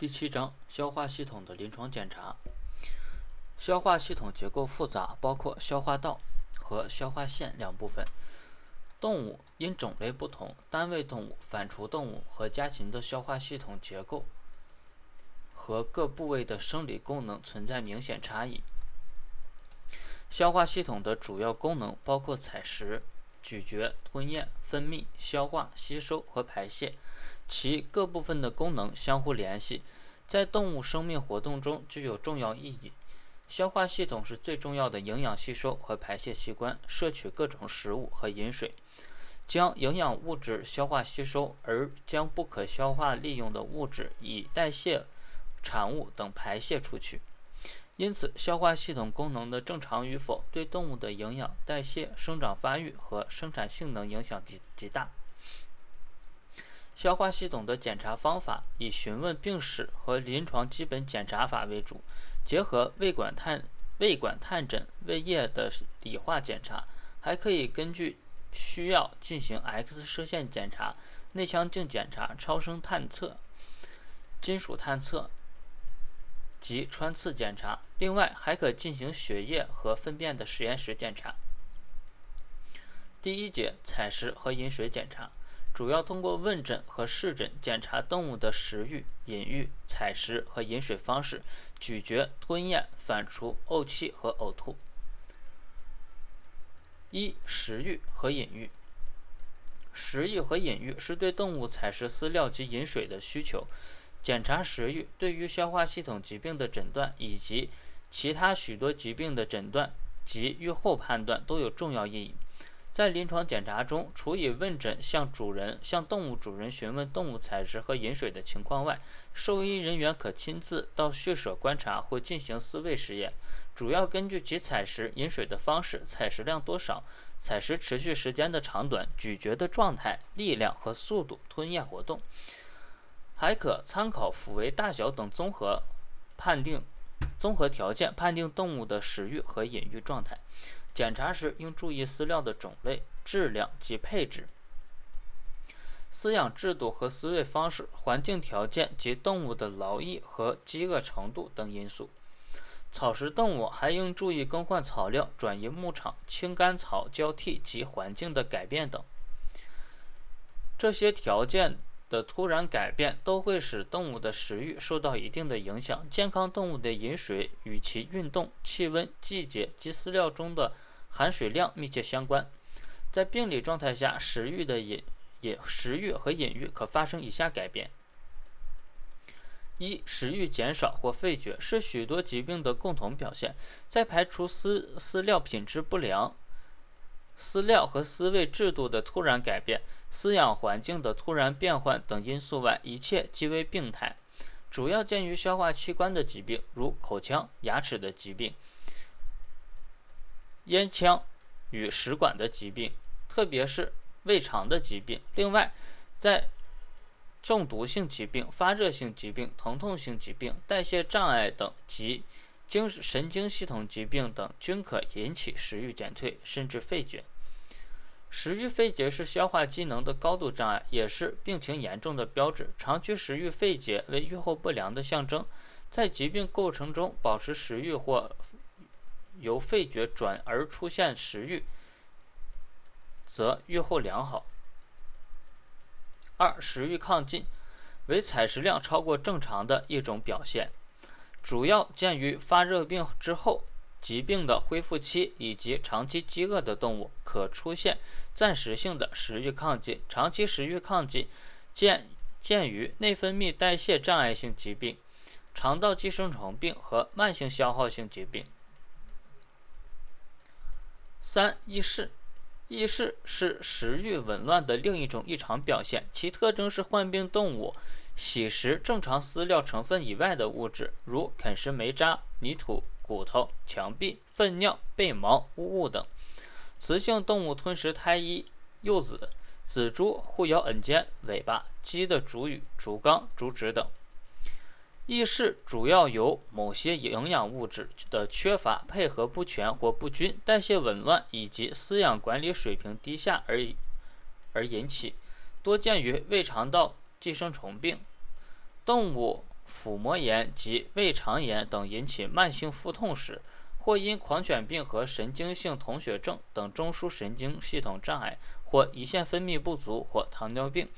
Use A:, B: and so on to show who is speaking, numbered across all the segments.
A: 第七章消化系统的临床检查。消化系统结构复杂，包括消化道和消化腺两部分。动物因种类不同，单位动物、反刍动物和家禽的消化系统结构和各部位的生理功能存在明显差异。消化系统的主要功能包括采食。咀嚼、吞咽、分泌、消化、吸收和排泄，其各部分的功能相互联系，在动物生命活动中具有重要意义。消化系统是最重要的营养吸收和排泄器官，摄取各种食物和饮水，将营养物质消化吸收，而将不可消化利用的物质以代谢产物等排泄出去。因此，消化系统功能的正常与否，对动物的营养、代谢、生长发育和生产性能影响极极大。消化系统的检查方法以询问病史和临床基本检查法为主，结合胃管探胃管探诊、胃液的理化检查，还可以根据需要进行 X 射线检查、内腔镜检查、超声探测、金属探测。及穿刺检查，另外还可进行血液和粪便的实验室检查。第一节采食和饮水检查，主要通过问诊和试诊检查动物的食欲、饮欲、采食和饮水方式、咀嚼、吞咽、反刍、呕气和呕吐。一、食欲和饮欲。食欲和饮欲是对动物采食饲料及饮水的需求。检查食欲对于消化系统疾病的诊断以及其他许多疾病的诊断及预后判断都有重要意义。在临床检查中，除以问诊向主人、向动物主人询问动物采食和饮水的情况外，兽医人员可亲自到畜舍观察或进行饲喂实验，主要根据其采食、饮水的方式、采食量多少、采食持续时间的长短、咀嚼的状态、力量和速度、吞咽活动。还可参考腹围大小等综合判定综合条件，判定动物的食欲和饮欲状态。检查时应注意饲料的种类、质量及配置、饲养制度和饲喂方式、环境条件及动物的劳役和饥饿程度等因素。草食动物还应注意更换草料、转移牧场、青干草交替及环境的改变等。这些条件。的突然改变都会使动物的食欲受到一定的影响。健康动物的饮水与其运动、气温、季节及饲料中的含水量密切相关。在病理状态下，食欲的饮饮食欲和饮欲可发生以下改变：一、食欲减少或废绝是许多疾病的共同表现。在排除饲饲料品质不良。饲料和饲喂制度的突然改变、饲养环境的突然变换等因素外，一切即为病态。主要见于消化器官的疾病，如口腔、牙齿的疾病、咽腔与食管的疾病，特别是胃肠的疾病。另外，在中毒性疾病、发热性疾病、疼痛性疾病、代谢障碍等及。精神经系统疾病等均可引起食欲减退甚至废绝。食欲废竭是消化机能的高度障碍，也是病情严重的标志。长期食欲废竭为预后不良的象征。在疾病构成中保持食欲或由废绝转而出现食欲，则预后良好。二、食欲亢进为采食量超过正常的一种表现。主要见于发热病之后、疾病的恢复期以及长期饥饿的动物，可出现暂时性的食欲亢进。长期食欲亢进见见于内分泌代谢障碍性疾病、肠道寄生虫病和慢性消耗性疾病。三、易逝。意识是食欲紊乱的另一种异常表现，其特征是患病动物。喜食正常饲料成分以外的物质，如啃食煤渣、泥土、骨头、墙壁、粪尿、被毛、污物等；雌性动物吞食胎衣、幼子；仔猪互咬耳尖、尾巴；鸡的主羽、竹缸、竹指等。易逝主要由某些营养物质的缺乏、配合不全或不均、代谢紊乱以及饲养管理水平低下而而引起，多见于胃肠道寄生虫病。动物腹膜炎及胃肠炎等引起慢性腹痛时，或因狂犬病和神经性铜血症等中枢神经系统障碍，或胰腺分泌不足，或糖尿病、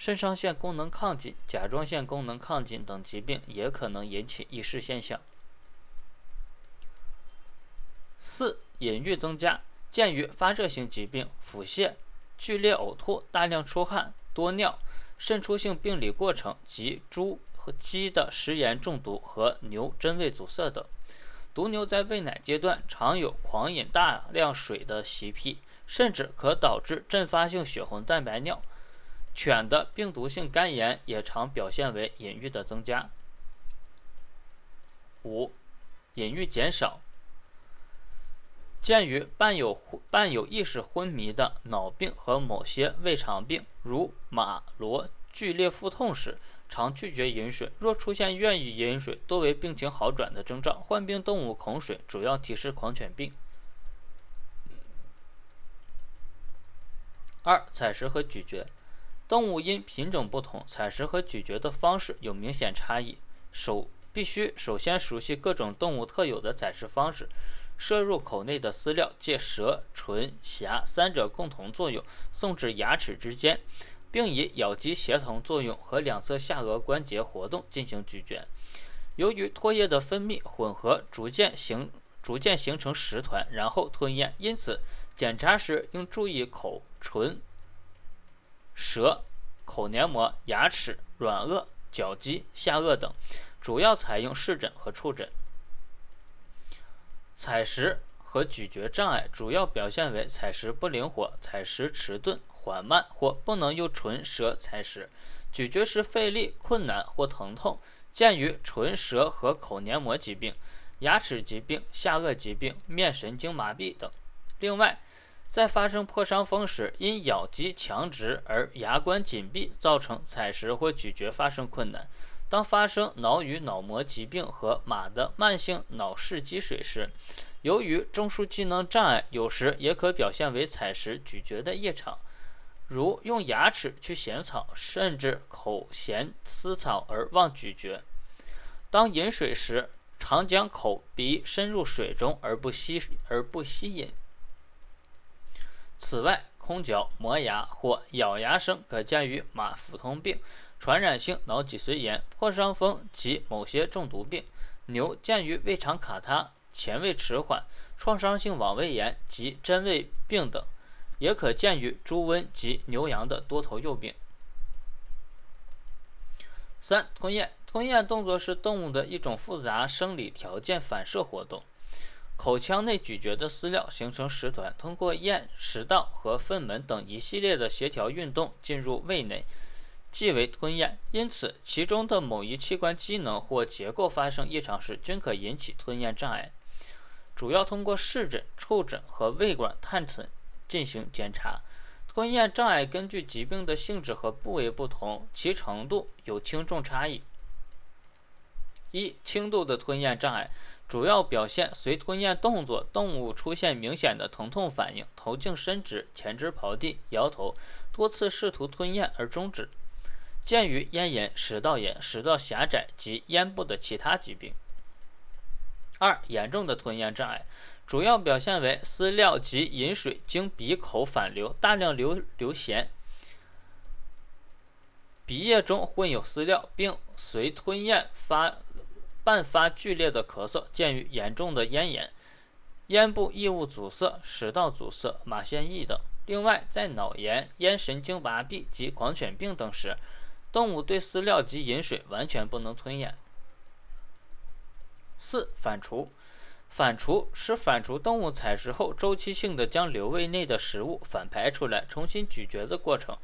A: 肾上腺功能亢进、甲状腺功能亢进等疾病，也可能引起易逝现象。四、隐喻增加，见于发热性疾病、腹泻、剧烈呕吐、大量出汗、多尿、渗出性病理过程及猪和鸡的食盐中毒和牛真胃阻塞等。毒牛在喂奶阶段常有狂饮大量水的习癖，甚至可导致阵发性血红蛋白尿。犬的病毒性肝炎也常表现为隐喻的增加。五、隐喻减少。鉴于伴有伴有意识昏迷的脑病和某些胃肠病，如马骡剧烈腹痛时，常拒绝饮水。若出现愿意饮水，多为病情好转的征兆。患病动物恐水，主要提示狂犬病。二、采食和咀嚼，动物因品种不同，采食和咀嚼的方式有明显差异。首必须首先熟悉各种动物特有的采食方式。摄入口内的饲料借舌、唇、颊三者共同作用送至牙齿之间，并以咬肌协同作用和两侧下颚关节活动进行咀嚼。由于唾液的分泌混合，逐渐形逐渐形成食团，然后吞咽，因此检查时应注意口、唇、舌、口黏膜、牙齿、软腭、角肌、下颚等，主要采用视诊和触诊。采食和咀嚼障碍主要表现为采食不灵活、采食迟钝、缓慢或不能用唇舌采食，咀嚼时费力、困难或疼痛，见于唇舌和口黏膜疾病、牙齿疾病、下颚疾病、面神经麻痹等。另外，在发生破伤风时，因咬肌强直而牙关紧闭，造成采食或咀嚼发生困难。当发生脑与脑膜疾病和马的慢性脑室积水时，由于中枢机能障碍，有时也可表现为采食、咀嚼的异常，如用牙齿去衔草，甚至口衔丝草而忘咀嚼。当饮水时，常将口鼻深入水中而不吸而不吸饮。此外，空嚼、磨牙或咬牙声可见于马腹痛病。传染性脑脊髓炎、破伤风及某些中毒病；牛见于胃肠卡塌、前胃迟缓、创伤性网胃炎及真胃病等，也可见于猪瘟及牛羊的多头幼病。三、吞咽。吞咽动作是动物的一种复杂生理条件反射活动。口腔内咀嚼的饲料形成食团，通过咽、食道和粪门等一系列的协调运动进入胃内。即为吞咽，因此其中的某一器官机能或结构发生异常时，均可引起吞咽障碍。主要通过视诊、触诊和胃管探诊进行检查。吞咽障碍根据疾病的性质和部位不同，其程度有轻重差异。一、轻度的吞咽障碍主要表现随吞咽动作，动物出现明显的疼痛反应，头颈伸直、前肢刨地、摇头，多次试图吞咽而终止。见于咽炎、食道炎、食道狭窄及咽部的其他疾病。二、严重的吞咽障碍主要表现为饲料及饮水经鼻口反流，大量流流涎，鼻液中混有饲料，并随吞咽发伴发剧烈的咳嗽。见于严重的咽炎、咽部异物阻塞、食道阻塞、马腺异等。另外，在脑炎、咽神经麻痹及狂犬病等时。动物对饲料及饮水完全不能吞咽。四、反刍。反刍是反刍动物采食后周期性的将瘤胃内的食物反排出来，重新咀嚼的过程，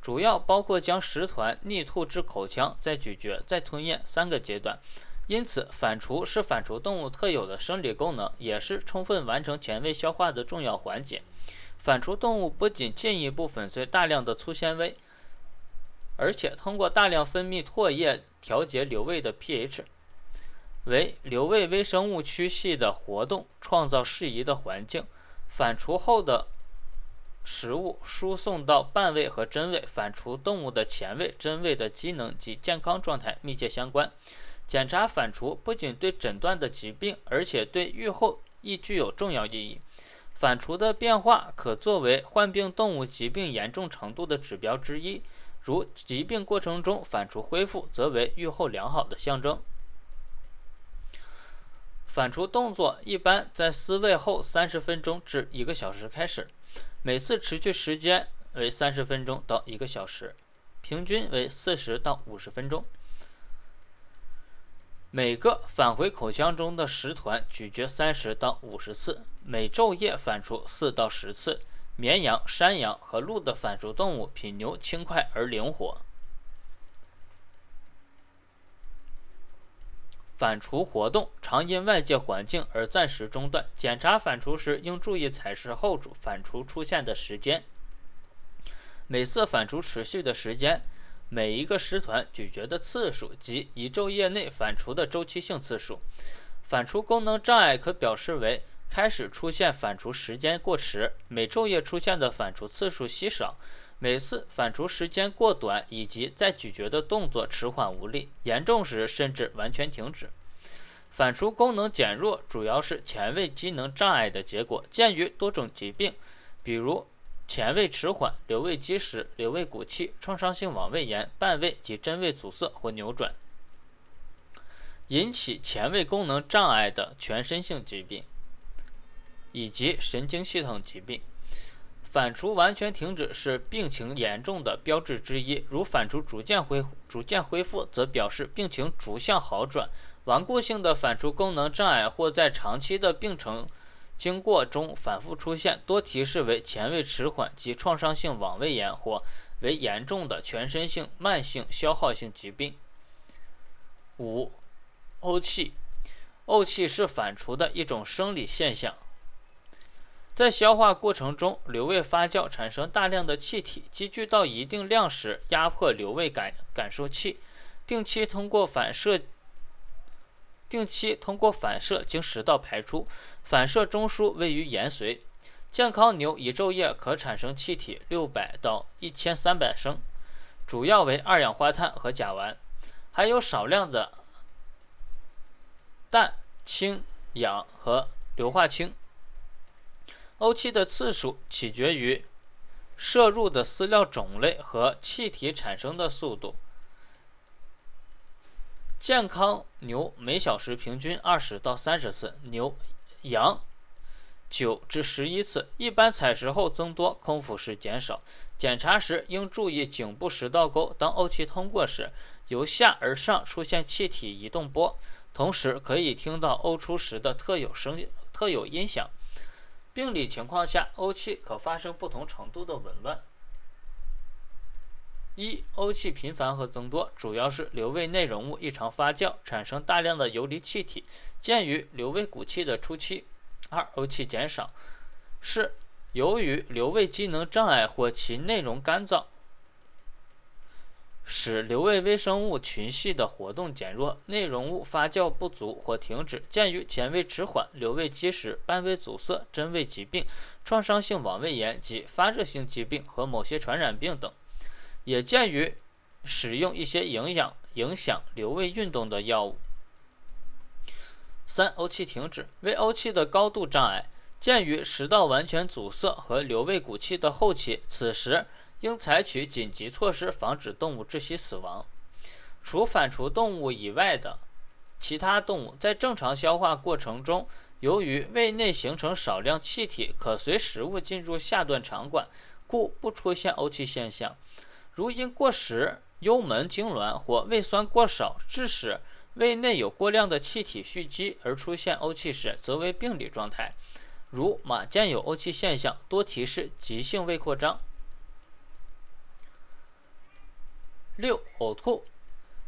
A: 主要包括将食团逆吐至口腔，再咀嚼，再吞咽三个阶段。因此，反刍是反刍动物特有的生理功能，也是充分完成前胃消化的重要环节。反刍动物不仅进一步粉碎大量的粗纤维。而且通过大量分泌唾液调节瘤胃的 pH，为瘤胃微生物区系的活动创造适宜的环境。反刍后的食物输送到半胃和真胃，反刍动物的前胃、真胃的机能及健康状态密切相关。检查反刍不仅对诊断的疾病，而且对预后亦具有重要意义。反刍的变化可作为患病动物疾病严重程度的指标之一。如疾病过程中反刍恢复，则为预后良好的象征。反刍动作一般在饲喂后三十分钟至一个小时开始，每次持续时间为三十分钟到一个小时，平均为四十到五十分钟。每个返回口腔中的食团咀嚼三十到五十次，每昼夜反刍四到十次。绵羊、山羊和鹿的反刍动物比牛轻快而灵活。反刍活动常因外界环境而暂时中断，检查反刍时应注意采食后主反刍出现的时间。每次反刍持续的时间。每一个食团咀嚼的次数及一昼夜内反刍的周期性次数，反刍功能障碍可表示为开始出现反刍时间过迟，每昼夜出现的反刍次数稀少，每次反刍时间过短，以及在咀嚼的动作迟缓无力，严重时甚至完全停止。反刍功能减弱主要是前胃机能障碍的结果，见于多种疾病，比如。前胃迟缓、瘤胃积食、瘤胃鼓气、创伤性网胃炎、半胃及真胃阻塞或扭转，引起前胃功能障碍的全身性疾病，以及神经系统疾病。反刍完全停止是病情严重的标志之一。如反刍逐渐恢逐渐恢复，则表示病情逐向好转。顽固性的反刍功能障碍或在长期的病程。经过中反复出现，多提示为前胃迟缓及创伤性网胃炎，或为严重的全身性慢性消耗性疾病。五、呕气，呕气是反刍的一种生理现象，在消化过程中，瘤胃发酵产生大量的气体，积聚到一定量时，压迫瘤胃感感受器，定期通过反射。定期通过反射经食道排出，反射中枢位于延髓。健康牛一昼夜可产生气体六百到一千三百升，主要为二氧化碳和甲烷，还有少量的氮、氢、氧和硫化氢。呕气的次数取决于摄入的饲料种类和气体产生的速度。健康牛每小时平均二十到三十次，牛羊九至十一次。一般采食后增多，空腹时减少。检查时应注意颈部食道沟，当呕气通过时，由下而上出现气体移动波，同时可以听到呕出时的特有声特有音响。病理情况下，呕气可发生不同程度的紊乱。一、呕气频繁和增多，主要是瘤胃内容物异常发酵，产生大量的游离气体，见于瘤胃鼓气的初期。二、呕气减少，是由于瘤胃机能障碍或其内容干燥，使瘤胃微生物群系的活动减弱，内容物发酵不足或停止，见于前胃迟缓、瘤胃积食、半胃阻塞、真胃疾病、创伤性网胃炎及发热性疾病和某些传染病等。也见于使用一些影响影响瘤胃运动的药物。三、呕气停止为呕气的高度障碍，鉴于食道完全阻塞和瘤胃鼓气的后期，此时应采取紧急措施，防止动物窒息死亡。除反刍动物以外的其他动物，在正常消化过程中，由于胃内形成少量气体，可随食物进入下段肠管，故不出现呕气现象。如因过食、幽门痉挛或胃酸过少，致使胃内有过量的气体蓄积而出现呕气时，则为病理状态。如马见有呕气现象，多提示急性胃扩张。六、呕吐，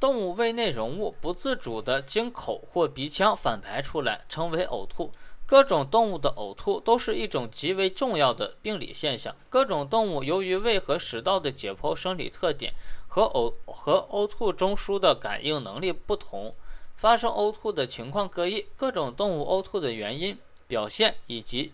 A: 动物胃内容物不自主地经口或鼻腔反排出来，称为呕吐。各种动物的呕吐都是一种极为重要的病理现象。各种动物由于胃和食道的解剖生理特点和呕和呕吐中枢的感应能力不同，发生呕吐的情况各异。各种动物呕吐的原因、表现以及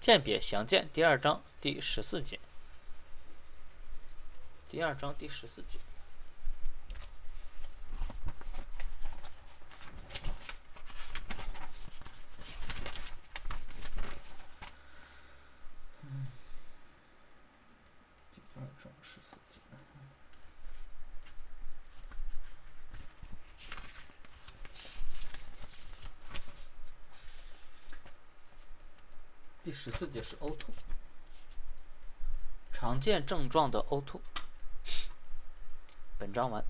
A: 鉴别详见第二章第十四节，第二章第十四节。第二章十四节。第十四节是呕吐，常见症状的呕吐。本章完。